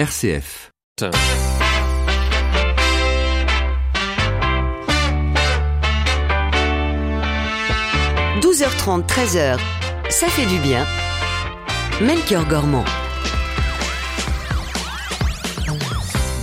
RCF. 12h30, 13h, ça fait du bien. Melchior Gormand.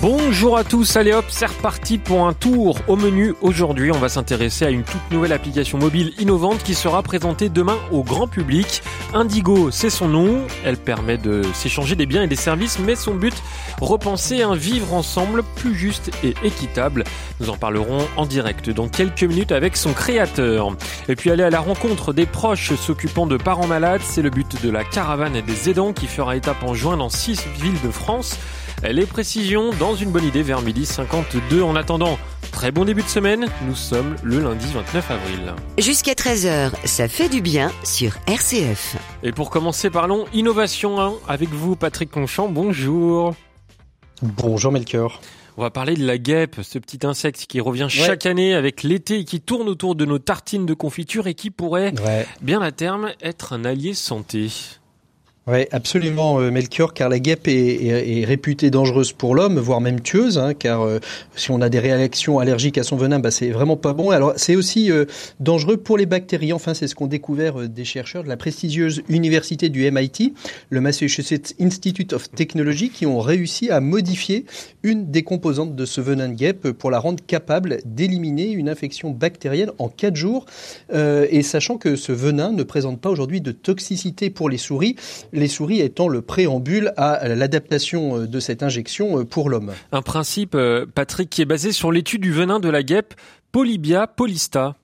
Bonjour à tous, allez hop, c'est reparti pour un tour au menu. Aujourd'hui, on va s'intéresser à une toute nouvelle application mobile innovante qui sera présentée demain au grand public. Indigo, c'est son nom. Elle permet de s'échanger des biens et des services, mais son but, repenser un vivre ensemble plus juste et équitable. Nous en parlerons en direct dans quelques minutes avec son créateur. Et puis aller à la rencontre des proches s'occupant de parents malades, c'est le but de la caravane des aidants qui fera étape en juin dans six villes de France. Les précisions dans une bonne idée vers midi 52. En attendant, très bon début de semaine. Nous sommes le lundi 29 avril. Jusqu'à 13h, ça fait du bien sur RCF. Et pour commencer, parlons innovation 1 avec vous, Patrick Conchamp. Bonjour. Bonjour Melchior. On va parler de la guêpe, ce petit insecte qui revient chaque année avec l'été et qui tourne autour de nos tartines de confiture et qui pourrait, bien à terme, être un allié santé. Oui, absolument, euh, Melchior, car la guêpe est, réputée dangereuse pour l'homme, voire même tueuse, hein, car euh, si on a des réactions allergiques à son venin, bah, c'est vraiment pas bon. Alors, c'est aussi euh, dangereux pour les bactéries. Enfin, c'est ce qu'ont découvert des chercheurs de la prestigieuse université du MIT, le Massachusetts Institute of Technology, qui ont réussi à modifier une des composantes de ce venin de guêpe pour la rendre capable d'éliminer une infection bactérienne en quatre jours. et sachant que ce venin ne présente pas aujourd'hui de toxicité pour les souris, les souris étant le préambule à l'adaptation euh, de cette injection euh, pour l'homme. Un principe, euh, Patrick, qui est basé sur l'étude du venin de la guêpe Polybia polista.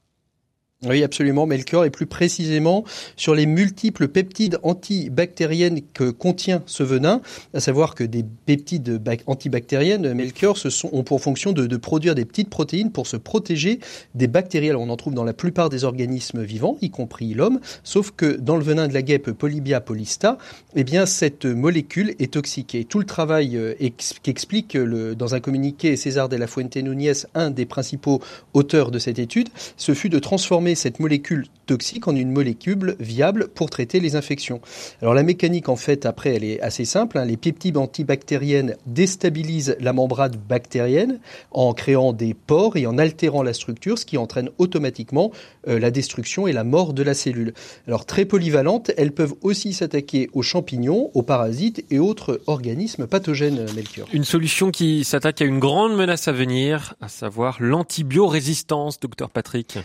Oui, absolument, Melchior, et plus précisément sur les multiples peptides antibactériennes que contient ce venin, à savoir que des peptides antibactériennes, Melchior, ce sont, ont pour fonction de, produire des petites protéines pour se protéger des bactéries. Alors, on en trouve dans la plupart des organismes vivants, y compris l'homme, sauf que dans le venin de la guêpe Polybia polista, eh bien, cette molécule est toxique. Et tout le travail euh, qu'explique dans un communiqué César de la Fuente Núñez, un des principaux auteurs de cette étude, ce fut de transformer cette molécule toxique en une molécule viable pour traiter les infections. Alors la mécanique en fait après elle est assez simple. Hein. Les peptides antibactériennes déstabilisent la membrane bactérienne en créant des pores et en altérant la structure, ce qui entraîne automatiquement euh, la destruction et la mort de la cellule. Alors très polyvalentes, elles peuvent aussi s'attaquer aux champignons, aux parasites et autres organismes pathogènes, Melchior. Une solution qui s'attaque à une grande menace à venir, à savoir l'antibiorésistance, docteur Patrick.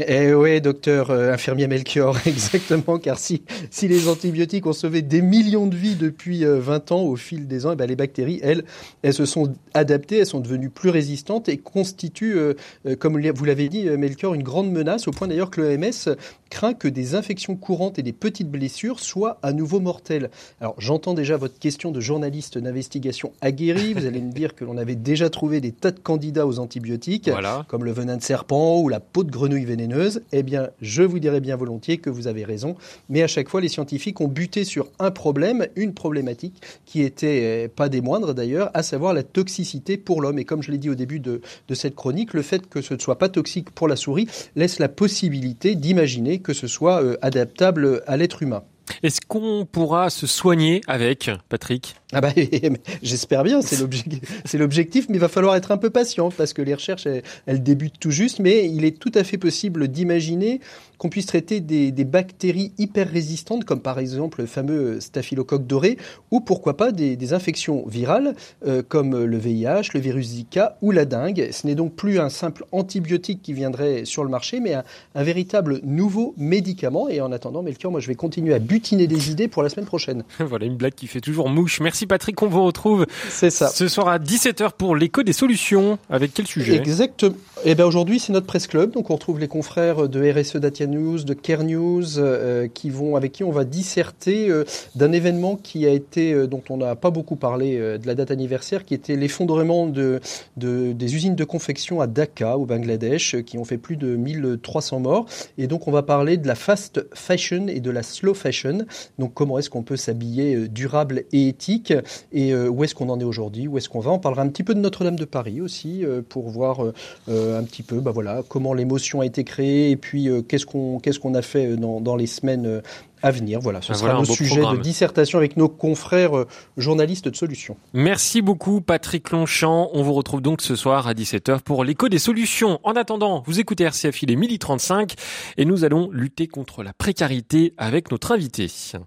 Eh oui, docteur euh, infirmier Melchior, exactement, car si, si les antibiotiques ont sauvé des millions de vies depuis 20 euh, ans au fil des ans, eh ben, les bactéries, elles, elles se sont adaptées, elles sont devenues plus résistantes et constituent, euh, comme vous l'avez dit, Melchior, une grande menace, au point d'ailleurs que l'OMS craint que des infections courantes et des petites blessures soient à nouveau mortelles. Alors j'entends déjà votre question de journaliste d'investigation aguerri, vous allez me dire que l'on avait déjà trouvé des tas de candidats aux antibiotiques, comme le venin de serpent ou la peau de grenouille vénéneuse eh bien, je vous dirais bien volontiers que vous avez raison. Mais à chaque fois, les scientifiques ont buté sur un problème, une problématique qui était euh, pas des moindres d'ailleurs, à savoir la toxicité pour l'homme. Et comme je l'ai dit au début de, de cette chronique, le fait que ce ne soit pas toxique pour la souris laisse la possibilité d'imaginer que ce soit euh, adaptable à l'être humain. Est-ce qu'on pourra se soigner avec, Patrick? Ah bah, j'espère bien, c'est l'objectif, mais il va falloir être un peu patient parce que les recherches, elles, débutent tout juste, mais il est tout à fait possible d'imaginer qu'on puisse traiter des, bactéries hyper résistantes, comme par exemple le fameux staphylocoque doré, ou pourquoi pas des, infections virales, euh, comme le VIH, le virus Zika ou la dengue. Ce n'est donc plus un simple antibiotique qui viendrait sur le marché, mais un, véritable nouveau médicament. Et en attendant, Melchior, moi je vais continuer à butiner des idées pour la semaine prochaine. voilà une blague qui fait toujours mouche. Merci Patrick, on vous retrouve ça. ce soir à 17h pour l'écho des solutions. Avec quel sujet? Exactement. Eh bien aujourd'hui c'est notre presse club, donc on retrouve les confrères de RSE Datia News, de Care News, euh, qui vont, avec qui on va disserter euh, d'un événement qui a été, euh, dont on n'a pas beaucoup parlé de la date anniversaire, qui était l'effondrement de, des usines de confection à Dhaka, au Bangladesh, qui ont fait plus de 1300 morts. Et donc on va parler de la fast fashion et de la slow fashion. Donc comment est-ce qu'on peut s'habiller durable et éthique? Et où est-ce qu'on en est aujourd'hui, où est-ce qu'on va? On parlera un petit peu de Notre-Dame de Paris aussi pour voir un petit peu, bah voilà, comment l'émotion a été créée et puis qu'est-ce qu'on qu'on qu'est-ce qu'on a fait dans, dans les semaines à venir. Voilà, ce ah, sera le sujet de dissertation avec nos confrères journalistes de solutions. Merci beaucoup Patrick Longchamp. On vous retrouve donc ce soir à 17h pour l'écho des solutions. En attendant, vous écoutez RCF, il est 12h35 et nous allons lutter contre la précarité avec notre invité. Ça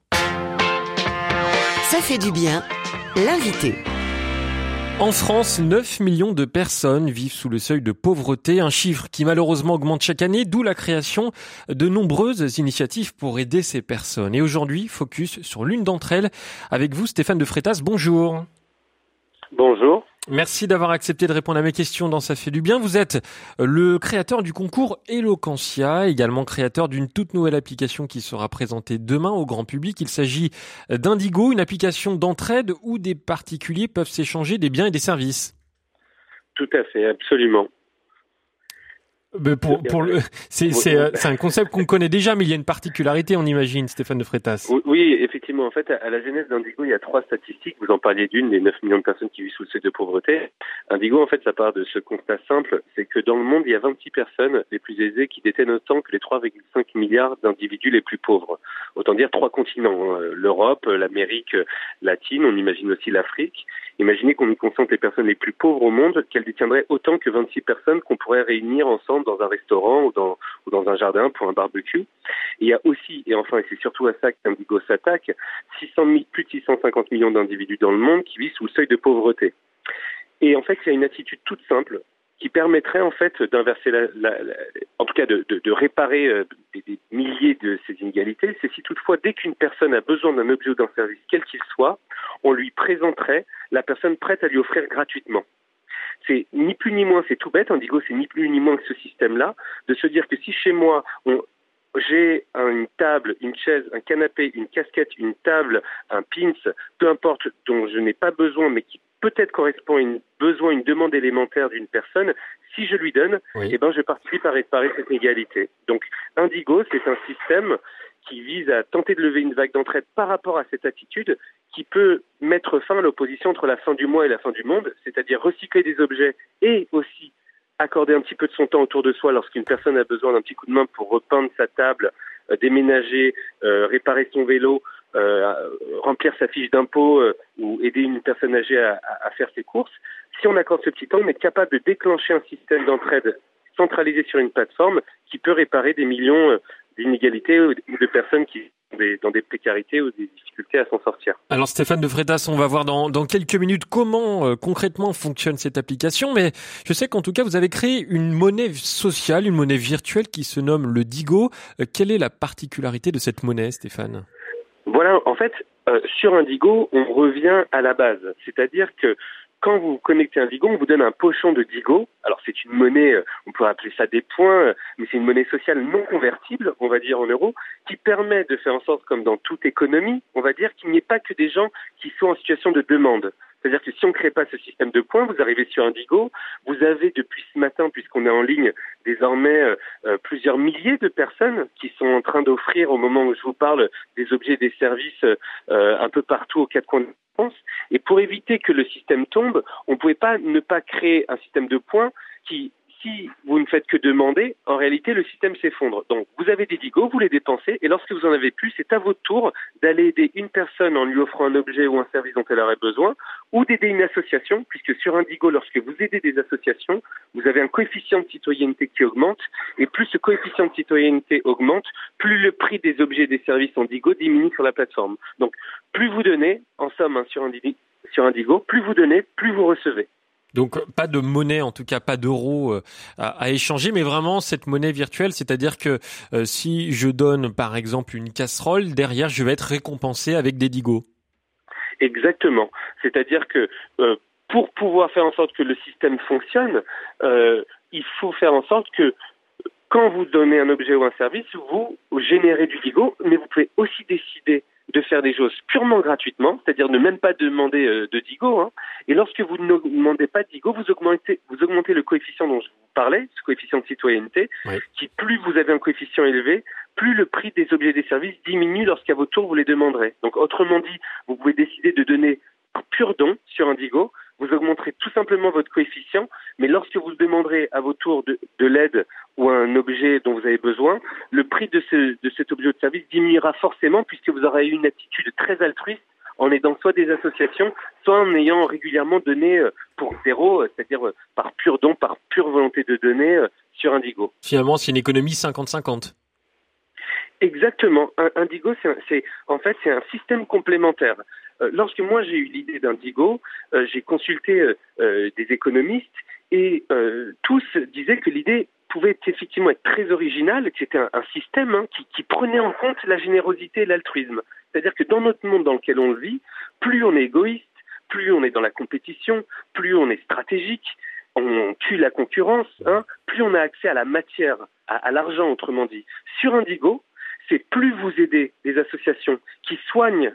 fait du bien, l'invité. En France, 9 millions de personnes vivent sous le seuil de pauvreté, un chiffre qui malheureusement augmente chaque année, d'où la création de nombreuses initiatives pour aider ces personnes. Et aujourd'hui, focus sur l'une d'entre elles avec vous, Stéphane de Frétas. Bonjour. Bonjour. Merci d'avoir accepté de répondre à mes questions dans Ça fait du bien. Vous êtes le créateur du concours Eloquentia, également créateur d'une toute nouvelle application qui sera présentée demain au grand public. Il s'agit d'Indigo, une application d'entraide où des particuliers peuvent s'échanger des biens et des services. Tout à fait, absolument pour, pour le, c'est, c'est, euh, c'est un concept qu'on connaît déjà, mais il y a une particularité, on imagine, Stéphane de Frétas. Oui, effectivement. En fait, à la genèse d'Indigo, il y a trois statistiques. Vous en parliez d'une, les 9 millions de personnes qui vivent sous le seuil de pauvreté. Indigo, en fait, ça part de ce constat simple, c'est que dans le monde, il y a 26 personnes les plus aisées qui détiennent autant que les 3,5 milliards d'individus les plus pauvres. Autant dire trois continents, hein. l'Europe, l'Amérique latine, on imagine aussi l'Afrique. Imaginez qu'on y concentre les personnes les plus pauvres au monde, qu'elles détiendraient autant que 26 personnes qu'on pourrait réunir ensemble dans un restaurant ou dans, un jardin pour un barbecue. Il y a aussi, et enfin, et c'est surtout à ça qu'Indigo s'attaque, 600 plus de 650 millions d'individus dans le monde qui vivent sous le seuil de pauvreté. Et en fait, il y a une attitude toute simple qui permettrait en fait d'inverser la, en tout cas de, réparer euh, des, des, milliers de ces inégalités, c'est si toutefois dès qu'une personne a besoin d'un objet ou d'un service, quel qu'il soit, on lui présenterait la personne prête à lui offrir gratuitement. C'est ni plus ni moins, c'est tout bête, Indigo, c'est ni plus ni moins que ce système-là, de se dire que si chez moi, on, j'ai une table, une chaise, un canapé, une casquette, une table, un pins, peu importe, dont je n'ai pas besoin, mais qui peut-être correspond à un besoin, une demande élémentaire d'une personne, si je lui donne, eh ben, je participe à réparer cette égalité. Donc, Indigo, c'est un système qui vise à tenter de lever une vague d'entraide par rapport à cette attitude qui peut mettre fin à l'opposition entre la fin du mois et la fin du monde, c'est-à-dire recycler des objets et aussi accorder un petit peu de son temps autour de soi lorsqu'une personne a besoin d'un petit coup de main pour repeindre sa table, euh, déménager, euh, réparer son vélo, euh, remplir sa fiche d'impôt ou aider une personne âgée à, à, faire ses courses. Si on accorde ce petit temps, on est capable de déclencher un système d'entraide centralisé sur une plateforme qui peut réparer des millions d'inégalités ou de personnes qui sont dans des précarités ou des difficultés à s'en sortir. Alors Stéphane de Frétas, on va voir dans, dans quelques minutes comment euh, concrètement fonctionne cette application, mais je sais qu'en tout cas vous avez créé une monnaie sociale, une monnaie virtuelle qui se nomme le Digo. Euh, quelle est la particularité de cette monnaie, Stéphane? Voilà, en fait, euh, sur Indigo, on revient à la base, c'est-à-dire que quand vous connectez un Digo, on vous donne un pochon de Digo. Alors c'est une monnaie, euh, on pourrait appeler ça des points, euh, mais c'est une monnaie sociale non convertible, on va dire en euros, qui permet de faire en sorte, comme dans toute économie, on va dire qu'il n'y ait pas que des gens qui sont en situation de demande. C'est-à-dire que si on ne crée pas ce système de points, vous arrivez sur Indigo, vous avez depuis ce matin, puisqu'on est en ligne, désormais euh, plusieurs milliers de personnes qui sont en train d'offrir, au moment où je vous parle, des objets, des services un peu partout aux quatre coins de et pour éviter que le système tombe, on ne pouvait pas ne pas créer un système de points qui si vous ne faites que demander, en réalité, le système s'effondre. Donc, vous avez des digos, vous les dépensez, et lorsque vous en avez plus, c'est à votre tour d'aller aider une personne en lui offrant un objet ou un service dont elle aurait besoin, ou d'aider une association, puisque sur Indigo, lorsque vous aidez des associations, vous avez un coefficient de citoyenneté qui augmente, et plus ce coefficient de citoyenneté augmente, plus le prix des objets et des services Indigo diminue sur la plateforme. Donc, plus vous donnez, en somme, hein, sur Indigo, plus vous donnez, plus vous recevez. Donc pas de monnaie, en tout cas pas d'euros euh, à, échanger, mais vraiment cette monnaie virtuelle, c'est-à-dire que euh, si je donne par exemple une casserole, derrière je vais être récompensé avec des digos. Exactement. C'est-à-dire que euh, pour pouvoir faire en sorte que le système fonctionne, il faut faire en sorte que quand vous donnez un objet ou un service, vous générez du digo, mais vous pouvez aussi décider de faire des choses purement gratuitement, c'est-à-dire ne même pas demander euh, de Digo. Hein. Et lorsque vous ne demandez pas de Digo, vous augmentez, vous augmentez le coefficient dont je vous parlais, ce coefficient de citoyenneté, qui plus vous avez un coefficient élevé, plus le prix des objets et des services diminue lorsqu'à votre tour vous les demanderez. Donc autrement dit, vous pouvez décider de donner un pur don sur un Digo, vous augmenterez tout simplement votre coefficient, mais lorsque vous demanderez à votre tour de, de l'aide ou un objet dont vous avez besoin, le prix de, ce, de cet objet ou de service diminuera forcément puisque vous aurez eu une attitude très altruiste en aidant soit des associations, soit en ayant régulièrement donné euh, pour zéro, euh, c'est-à-dire euh, par pur don, par pure volonté de donner sur Indigo. Finalement, c'est une économie 50-50. Exactement. Indigo, c'est en fait c'est un système complémentaire. Lorsque moi j'ai eu l'idée d'Indigo, j'ai consulté des économistes et tous disaient que l'idée pouvait effectivement être très originale, que c'était un, système hein, qui, prenait en compte la générosité et l'altruisme. C'est-à-dire que dans notre monde dans lequel on vit, plus on est égoïste, plus on est dans la compétition, plus on est stratégique, on tue la concurrence, hein, plus on a accès à la matière, à, l'argent autrement dit. Sur Indigo, c'est plus vous aidez des associations qui soignent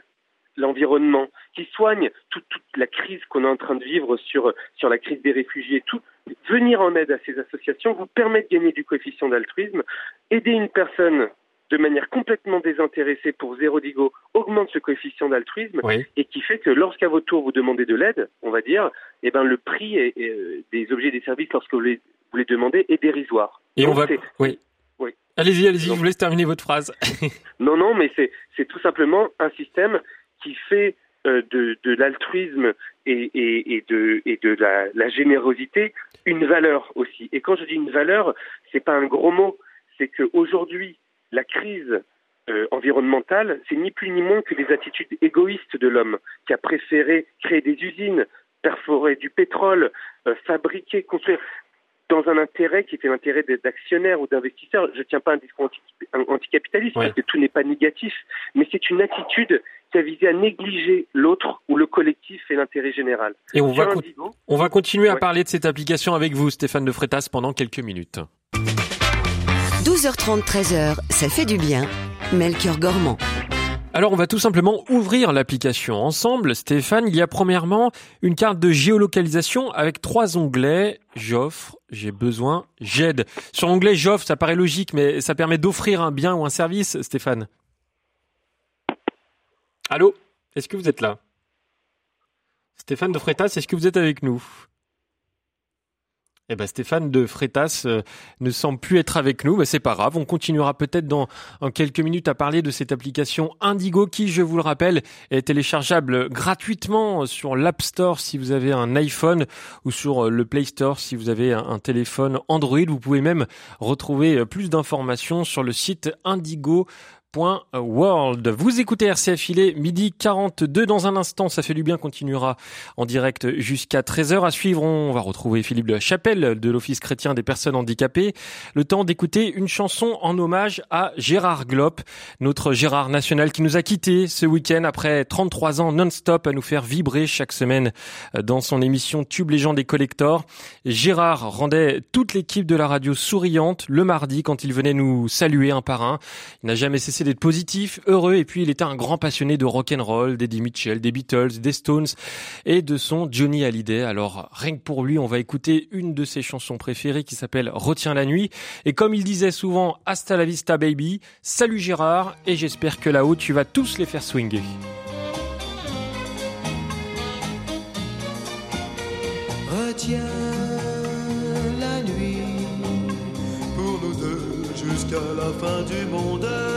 l'environnement, qui soignent toute, la crise qu'on est en train de vivre sur, sur la crise des réfugiés, tout, venir en aide à ces associations vous permet de gagner du coefficient d'altruisme. Aider une personne de manière complètement désintéressée pour zéro digo augmente ce coefficient d'altruisme et qui fait que lorsqu'à votre tour vous demandez de l'aide, on va dire, eh ben le prix euh, des objets et des services lorsque vous les, vous les demandez est dérisoire. Et on va oui. oui. Allez-y, allez-y, je vous laisse terminer votre phrase. non, non, mais c'est tout simplement un système qui fait euh, de, de l'altruisme et, et, et, de, et de la, la, générosité une valeur aussi. Et quand je dis une valeur, c'est pas un gros mot, c'est qu'aujourd'hui, la crise euh, environnementale, c'est ni plus ni moins que des attitudes égoïstes de l'homme qui a préféré créer des usines, perforer du pétrole, euh, fabriquer, construire dans un intérêt qui était l'intérêt d'actionnaires ou d'investisseurs. Je ne tiens pas un discours anticapitaliste parce que tout n'est pas négatif, mais c'est une attitude qui a visé à négliger l'autre ou le collectif et l'intérêt général. Et on va, on va continuer à parler de cette application avec vous, Stéphane de Frétas, pendant quelques minutes. 12h30, 13h, ça fait du bien. Melchior Gormand. Alors on va tout simplement ouvrir l'application ensemble. Stéphane, il y a premièrement une carte de géolocalisation avec trois onglets. J'offre, j'ai besoin, j'aide. Sur l'onglet j'offre, ça paraît logique, mais ça permet d'offrir un bien ou un service, Stéphane. Allô? Est-ce que vous êtes là? Stéphane de Freitas, est-ce que vous êtes avec nous? Eh ben Stéphane de Frétas euh, ne semble plus être avec nous, mais c'est pas grave. On continuera peut-être dans quelques minutes à parler de cette application Indigo qui, je vous le rappelle, est téléchargeable gratuitement sur l'App Store si vous avez un iPhone ou sur le Play Store si vous avez un, téléphone Android. Vous pouvez même retrouver plus d'informations sur le site Indigo World. Vous écoutez RCF, il est midi 42 dans un instant, ça fait du bien, continuera en direct jusqu'à 13h. À suivre, on va retrouver Philippe de la Chapelle de l'Office chrétien des personnes handicapées. Le temps d'écouter une chanson en hommage à Gérard Glop, notre Gérard national qui nous a quittés ce week-end après 33 ans non-stop à nous faire vibrer chaque semaine dans son émission Tube Légende des Collectors. Gérard rendait toute l'équipe de la radio souriante le mardi quand il venait nous saluer un par un. Il n'a jamais cessé d'être positif, heureux, et puis il était un grand passionné de rock and roll, d'Eddie Mitchell, des Beatles, des Stones et de son Johnny Hallyday. Alors rien que pour lui, on va écouter une de ses chansons préférées qui s'appelle Retiens la nuit. Et comme il disait souvent, hasta la vista baby. Salut Gérard, et j'espère que là-haut tu vas tous les faire swinger. Retiens la nuit pour nous deux jusqu'à la fin du monde.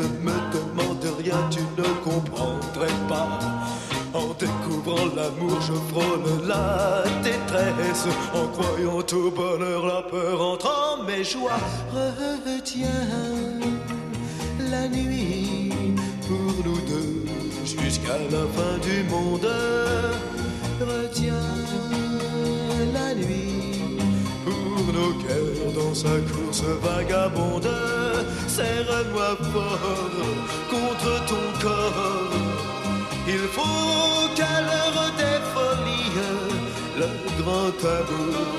ne me demande rien tu ne comprendrais pas en découvrant l'amour, je frôle la détresse. En croyant au bonheur, la peur entre en mes joies. Retiens la nuit pour nous deux jusqu'à la fin du monde. Retiens la nuit pour nos cœurs dans sa course vagabonde. Serre-moi fort contre ton corps. Il faut qu'à l'heure des folies, le grand amour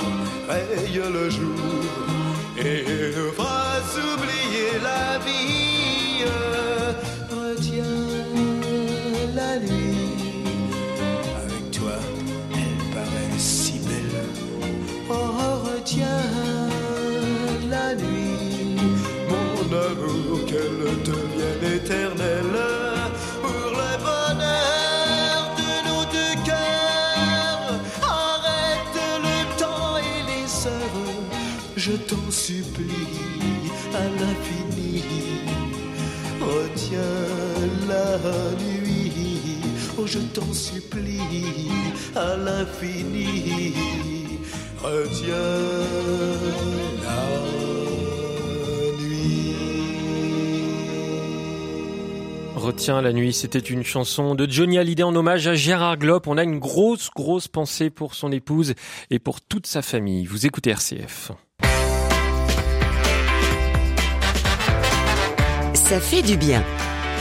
raye le jour et nous fasse oublier la vie. Je t'en supplie à l'infini. Retiens la nuit, oh je t'en supplie à l'infini. Retiens la nuit. Retiens la nuit, c'était une chanson de Johnny Hallyday en hommage à Gérard Glopp. On a une grosse, grosse pensée pour son épouse et pour toute sa famille. Vous écoutez RCF. Ça fait du bien.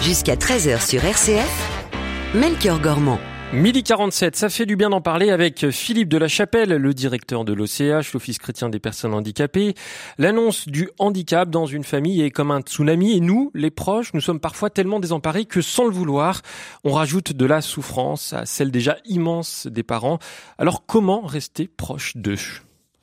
Jusqu'à 13h sur RCF, Melchior Gormand. Midi 47, ça fait du bien d'en parler avec Philippe de la Chapelle, le directeur de l'OCH, l'Office chrétien des personnes handicapées. L'annonce du handicap dans une famille est comme un tsunami et nous, les proches, nous sommes parfois tellement désemparés que sans le vouloir, on rajoute de la souffrance à celle déjà immense des parents. Alors comment rester proche d'eux?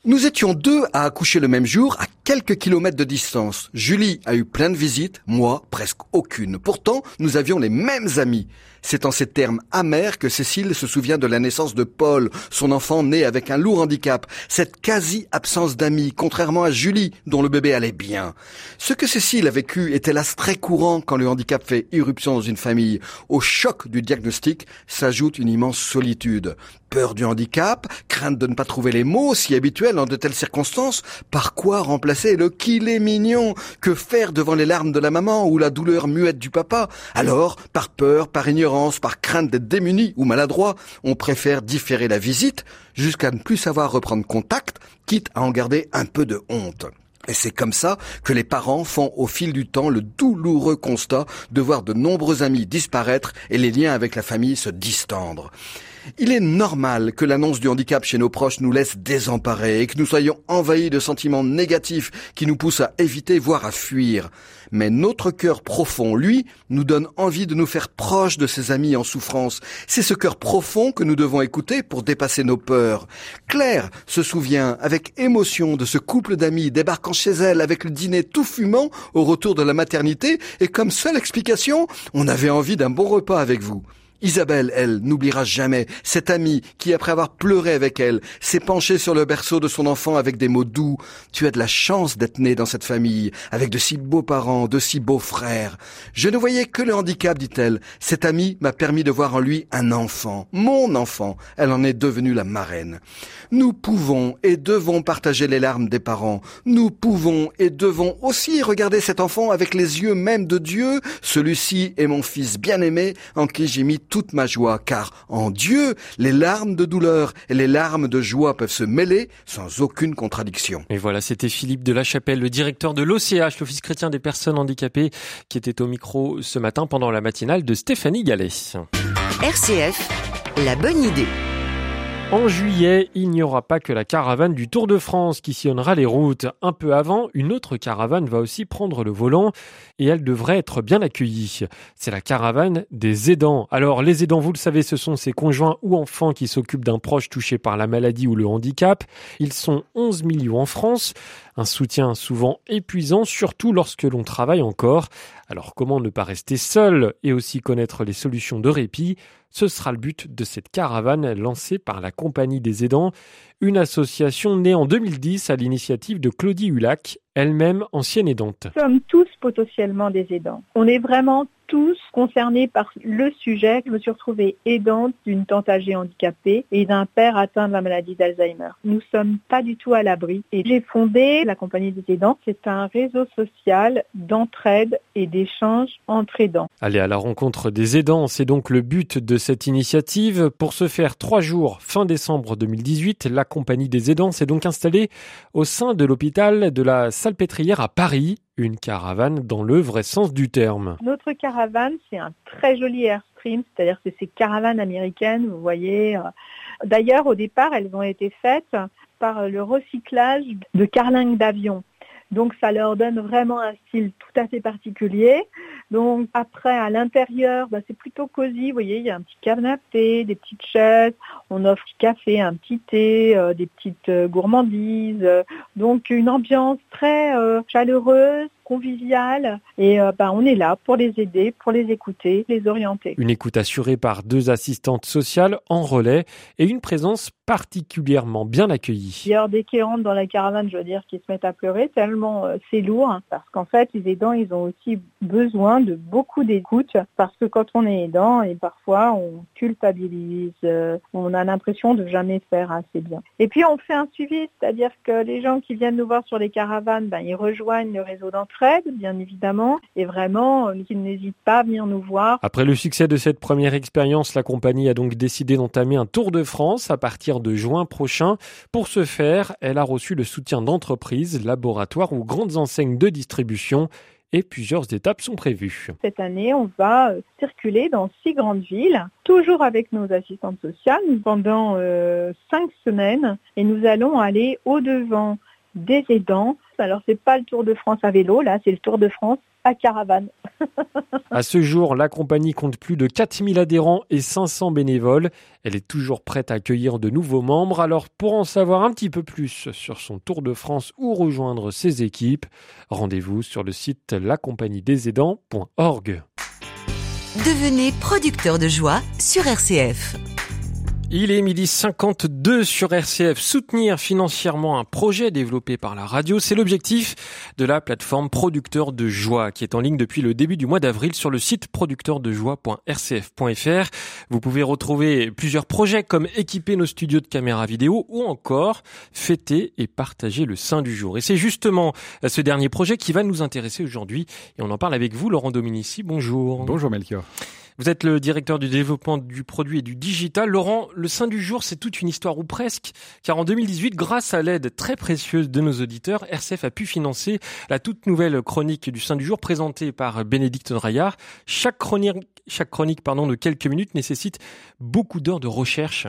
Nous étions deux à accoucher le même jour, à quelques kilomètres de distance. Julie a eu plein de visites, moi presque aucune. Pourtant, nous avions les mêmes amis. C'est en ces termes amers que Cécile se souvient de la naissance de Paul, son enfant né avec un lourd handicap. Cette quasi-absence d'amis, contrairement à Julie, dont le bébé allait bien. Ce que Cécile a vécu est hélas très courant quand le handicap fait irruption dans une famille. Au choc du diagnostic s'ajoute une immense solitude. Peur du handicap, crainte de ne pas trouver les mots si habituels en de telles circonstances, par quoi remplacer le qu'il est mignon Que faire devant les larmes de la maman ou la douleur muette du papa Alors, par peur, par ignorance, par crainte d'être démuni ou maladroit, on préfère différer la visite jusqu'à ne plus savoir reprendre contact, quitte à en garder un peu de honte. Et c'est comme ça que les parents font au fil du temps le douloureux constat de voir de nombreux amis disparaître et les liens avec la famille se distendre. Il est normal que l'annonce du handicap chez nos proches nous laisse désemparés et que nous soyons envahis de sentiments négatifs qui nous poussent à éviter, voire à fuir. Mais notre cœur profond, lui, nous donne envie de nous faire proches de ses amis en souffrance. C'est ce cœur profond que nous devons écouter pour dépasser nos peurs. Claire se souvient avec émotion de ce couple d'amis débarquant chez elle avec le dîner tout fumant au retour de la maternité et comme seule explication, on avait envie d'un bon repas avec vous. Isabelle, elle, n'oubliera jamais cette amie qui, après avoir pleuré avec elle, s'est penchée sur le berceau de son enfant avec des mots doux. Tu as de la chance d'être né dans cette famille, avec de si beaux parents, de si beaux frères. Je ne voyais que le handicap, dit-elle. Cette amie m'a permis de voir en lui un enfant, mon enfant. Elle en est devenue la marraine. Nous pouvons et devons partager les larmes des parents. Nous pouvons et devons aussi regarder cet enfant avec les yeux même de Dieu. Celui-ci est mon fils bien-aimé en qui j'ai mis toute ma joie, car en Dieu, les larmes de douleur et les larmes de joie peuvent se mêler sans aucune contradiction. Et voilà, c'était Philippe de la Chapelle, le directeur de l'OCH, l'Office chrétien des personnes handicapées, qui était au micro ce matin pendant la matinale de Stéphanie Gallet. RCF, la bonne idée. En juillet, il n'y aura pas que la caravane du Tour de France qui sillonnera les routes. Un peu avant, une autre caravane va aussi prendre le volant et elle devrait être bien accueillie. C'est la caravane des aidants. Alors, les aidants, vous le savez, ce sont ces conjoints ou enfants qui s'occupent d'un proche touché par la maladie ou le handicap. Ils sont 11 millions en France. Un soutien souvent épuisant, surtout lorsque l'on travaille encore. Alors, comment ne pas rester seul et aussi connaître les solutions de répit? Ce sera le but de cette caravane lancée par la Compagnie des aidants, une association née en 2010 à l'initiative de Claudie Hulac. Elle-même ancienne aidante. Nous sommes tous potentiellement des aidants. On est vraiment tous concernés par le sujet. Je me suis retrouvée aidante d'une tante âgée handicapée et d'un père atteint de la maladie d'Alzheimer. Nous sommes pas du tout à l'abri. Et j'ai fondé la compagnie des aidants. C'est un réseau social d'entraide et d'échange entre aidants. Aller à la rencontre des aidants, c'est donc le but de cette initiative. Pour ce faire, trois jours, fin décembre 2018, la compagnie des aidants s'est donc installée au sein de l'hôpital de la Salpêtrière à Paris une caravane dans le vrai sens du terme. Notre caravane, c'est un très joli Airstream, c'est-à-dire que c'est ces caravanes américaines, vous voyez. euh. D'ailleurs, au départ, elles ont été faites par le recyclage de carlingues d'avion. Donc ça leur donne vraiment un style tout à fait particulier. Donc après à l'intérieur, bah, c'est plutôt cosy. Vous voyez, il y a un petit canapé, des petites chaises. On offre du café, un petit thé, euh, des petites euh, gourmandises. Euh, donc une ambiance très chaleureuse, conviviale. Et euh, bah, on est là pour les aider, pour les écouter, les orienter. Une écoute assurée par deux assistantes sociales en relais et une présence particulièrement bien accueillie. D'ailleurs, dès qu'ils rentrent dans la caravane, je veux dire qu'ils se mettent à pleurer tellement euh, c'est lourd. hein, parce qu'en fait, les aidants, ils ont aussi besoin de beaucoup d'écoute. Parce que quand on est aidant, et parfois on culpabilise, euh, on a l'impression de jamais faire assez bien. Et puis on fait un suivi, c'est-à-dire que les gens qui viennent nous voir sur les caravanes, ben, ils rejoignent le réseau d'entraide, bien évidemment, et vraiment, euh, qu'ils n'hésitent pas à venir nous voir. Après le succès de cette première expérience, la compagnie a donc décidé d'entamer un tour de France à partir de juin prochain. Pour ce faire, elle a reçu le soutien d'entreprises, laboratoires ou grandes enseignes de distribution et plusieurs étapes sont prévues. Cette année, on va euh, circuler dans six grandes villes, toujours avec nos assistantes sociales, pendant euh, cinq semaines, et nous allons aller au-devant des aidants. Alors, c'est pas le Tour de France à vélo, là, c'est le Tour de France à caravane. À ce jour, la compagnie compte plus de 4000 adhérents et 500 bénévoles. Elle est toujours prête à accueillir de nouveaux membres. Alors, pour en savoir un petit peu plus sur son Tour de France ou rejoindre ses équipes, rendez-vous sur le site lacompagniedesaidants.org. Devenez producteur de joie sur RCF. Il est midi 52 sur RCF. Soutenir financièrement un projet développé par la radio, c'est l'objectif de la plateforme Producteur de Joie qui est en ligne depuis le début du mois d'avril sur le site producteurdejoie.rcf.fr. Vous pouvez retrouver plusieurs projets comme équiper nos studios de caméras vidéo ou encore fêter et partager le sein du jour. Et c'est justement ce dernier projet qui va nous intéresser aujourd'hui et on en parle avec vous, Laurent Dominici. Bonjour. Bonjour Melchior. Vous êtes le directeur du développement du produit et du digital. Laurent, le sein du jour, c'est toute une histoire ou presque, car en 2018, grâce à l'aide très précieuse de nos auditeurs, RCF a pu financer la toute nouvelle chronique du sein du jour présentée par Bénédicte Draillard. Chaque chronique, chaque chronique pardon, de quelques minutes nécessite beaucoup d'heures de recherche.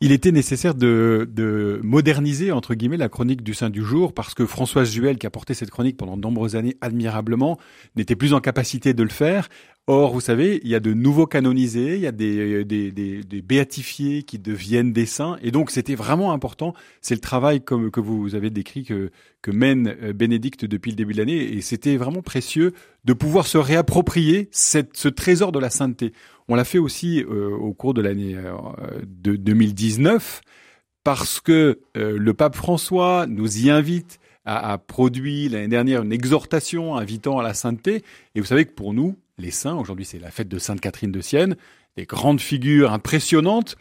Il était nécessaire de, de, moderniser entre guillemets la chronique du Saint du jour parce que Françoise Juel, qui a porté cette chronique pendant de nombreuses années admirablement, n'était plus en capacité de le faire. Or, vous savez, il y a de nouveaux canonisés, il y a des, des béatifiés qui deviennent des saints, et donc c'était vraiment important. C'est le travail comme que vous avez décrit que, mène Bénédicte depuis le début de l'année, et c'était vraiment précieux de pouvoir se réapproprier ce trésor de la sainteté. On l'a fait aussi euh, au cours de l'année euh, de 2019 parce que euh, le pape François nous y invite a, a produit l'année dernière une exhortation invitant à la sainteté. Et vous savez que pour nous, les saints, aujourd'hui c'est la fête de Sainte Catherine de Sienne, des grandes figures impressionnantes,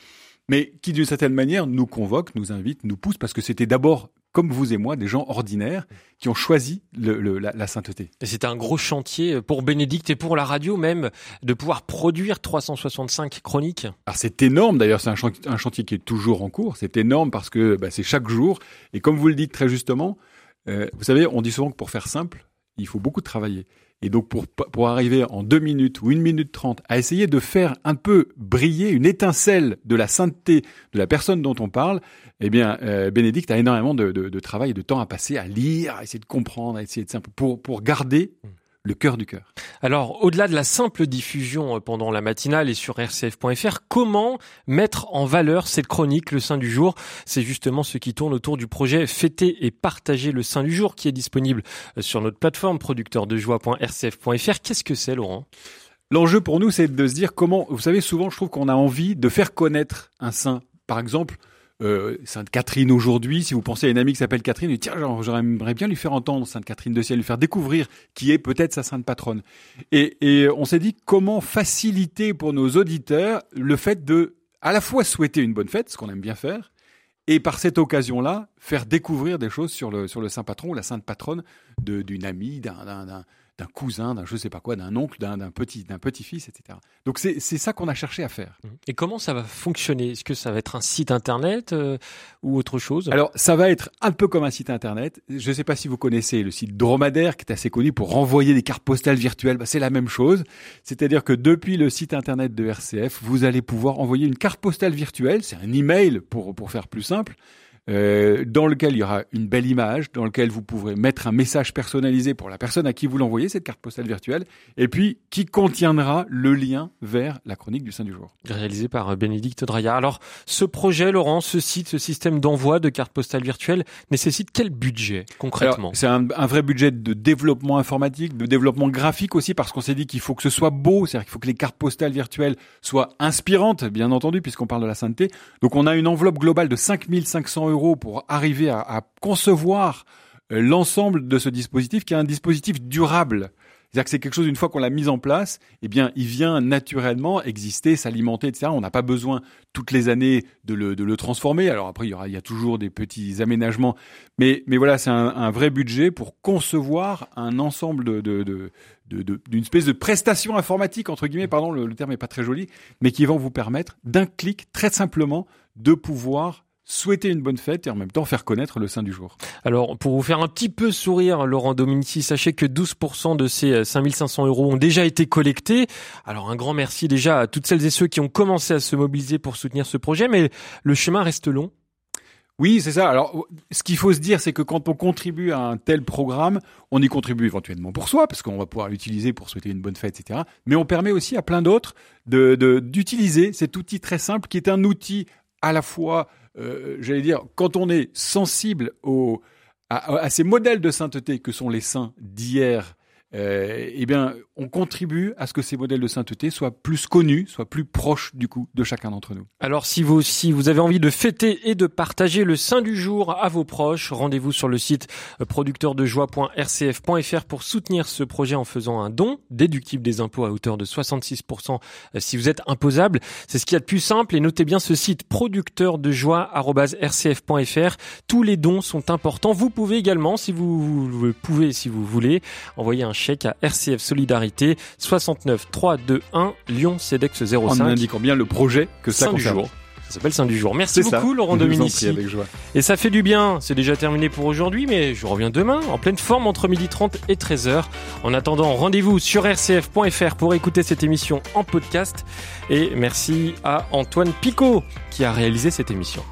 mais qui d'une certaine manière nous convoquent, nous invitent, nous poussent, parce que c'était d'abord comme vous et moi, des gens ordinaires qui ont choisi le, le, la, la, sainteté. C'était un gros chantier pour Bénédicte et pour la radio même de pouvoir produire 365 chroniques. Alors c'est énorme d'ailleurs, c'est un, chantier, un chantier qui est toujours en cours. C'est énorme parce que bah, c'est chaque jour. Et comme vous le dites très justement, euh, vous savez, on dit souvent que pour faire simple, il faut beaucoup travailler. Et donc pour, pour arriver en deux minutes ou une minute trente à essayer de faire un peu briller une étincelle de la sainteté de la personne dont on parle, eh bien euh, Bénédicte a énormément de, de, de, travail et de temps à passer à lire, à essayer de comprendre, à essayer de pour pour garder le cœur du cœur. Alors, au-delà de la simple diffusion pendant la matinale et sur rcf.fr, comment mettre en valeur cette chronique, le Saint du jour? C'est justement ce qui tourne autour du projet Fêter et partager le Saint du jour qui est disponible sur notre plateforme producteurdejoie.rcf.fr. Qu'est-ce que c'est, Laurent? L'enjeu pour nous, c'est de se dire comment, vous savez, souvent, je trouve qu'on a envie de faire connaître un saint. Par exemple, euh, Sainte Catherine aujourd'hui, si vous pensez à une amie qui s'appelle Catherine, tiens, j'aimerais bien lui faire entendre Sainte Catherine de Ciel, lui faire découvrir qui est peut-être sa sainte patronne. Et, et on s'est dit comment faciliter pour nos auditeurs le fait de à la fois souhaiter une bonne fête, ce qu'on aime bien faire, et par cette occasion-là, faire découvrir des choses sur le, sur le saint patron ou la sainte patronne d'une amie, d'un d'un cousin, d'un je sais pas quoi, d'un oncle, d'un petit, d'un petit-fils, etc. Donc c'est ça qu'on a cherché à faire. Mmh. Et comment ça va fonctionner? Est-ce que ça va être un site internet euh, ou autre chose? Alors ça va être un peu comme un site internet. Je ne sais pas si vous connaissez le site Dromadaire qui est assez connu pour renvoyer des cartes postales virtuelles. Bah, c'est la même chose. C'est-à-dire que depuis le site internet de RCF, vous allez pouvoir envoyer une carte postale virtuelle. C'est un email pour pour faire plus simple euh, dans lequel il y aura une belle image, dans lequel vous pourrez mettre un message personnalisé pour la personne à qui vous l'envoyez, cette carte postale virtuelle, et puis qui contiendra le lien vers la chronique du Saint du jour. Réalisé par euh, Bénédicte Draya. Alors, ce projet, Laurent, ce site, ce système d'envoi de cartes postales virtuelles nécessite quel budget concrètement? C'est un, un, vrai budget de développement informatique, de développement graphique aussi, parce qu'on s'est dit qu'il faut que ce soit beau, c'est-à-dire qu'il faut que les cartes postales virtuelles soient inspirantes, bien entendu, puisqu'on parle de la sainteté. Donc, on a une enveloppe globale de 5500 euros pour arriver à, concevoir euh, l'ensemble de ce dispositif qui est un dispositif durable. C'est-à-dire que c'est quelque chose, une fois qu'on l'a mis en place, eh bien, il vient naturellement exister, s'alimenter, etc. On n'a pas besoin toutes les années de le, transformer. Alors après, il y aura, il y a toujours des petits aménagements. Mais, mais voilà, c'est un, vrai budget pour concevoir un ensemble de, d'une espèce de prestation informatique, entre guillemets, pardon, le, le terme est pas très joli, mais qui vont vous permettre d'un clic, très simplement, de pouvoir souhaiter une bonne fête et en même temps faire connaître le Saint du jour. Alors, pour vous faire un petit peu sourire, Laurent Dominici, sachez que 12% de ces 5500 euh, euros ont déjà été collectés. Alors, un grand merci déjà à toutes celles et ceux qui ont commencé à se mobiliser pour soutenir ce projet, mais le chemin reste long. Oui, c'est ça. Alors, ce qu'il faut se dire, c'est que quand on contribue à un tel programme, on y contribue éventuellement pour soi, parce qu'on va pouvoir l'utiliser pour souhaiter une bonne fête, etc. Mais on permet aussi à plein d'autres de, d'utiliser cet outil très simple, qui est un outil à la fois euh, j'allais dire, quand on est sensible à, ces modèles de sainteté que sont les saints d'hier euh, eh bien, on contribue à ce que ces modèles de sainteté soient plus connus, soient plus proches du coup de chacun d'entre nous. Alors, si vous si vous avez envie de fêter et de partager le saint du jour à vos proches, rendez-vous sur le site producteurdejoie.rcf.fr pour soutenir ce projet en faisant un don déductible des impôts à hauteur de 66% euh, si vous êtes imposable. C'est ce qu'il y a de plus simple et notez bien ce site producteurdejoie@rcf.fr. Tous les dons sont importants. Vous pouvez également, si vous, vous pouvez, si vous voulez, envoyer un chèque à RCF Solidarité 69 321 Lyon CEDEX 05. En indiquant bien le projet que ça jour. Ça s'appelle Saint du jour. Merci beaucoup Laurent Dominici. Et ça fait du bien. C'est déjà terminé pour aujourd'hui, mais je reviens demain en pleine forme entre 12h30 et 13h. En attendant, rendez-vous sur rcf.fr pour écouter cette émission en podcast. Et merci à Antoine Picot qui a réalisé cette émission.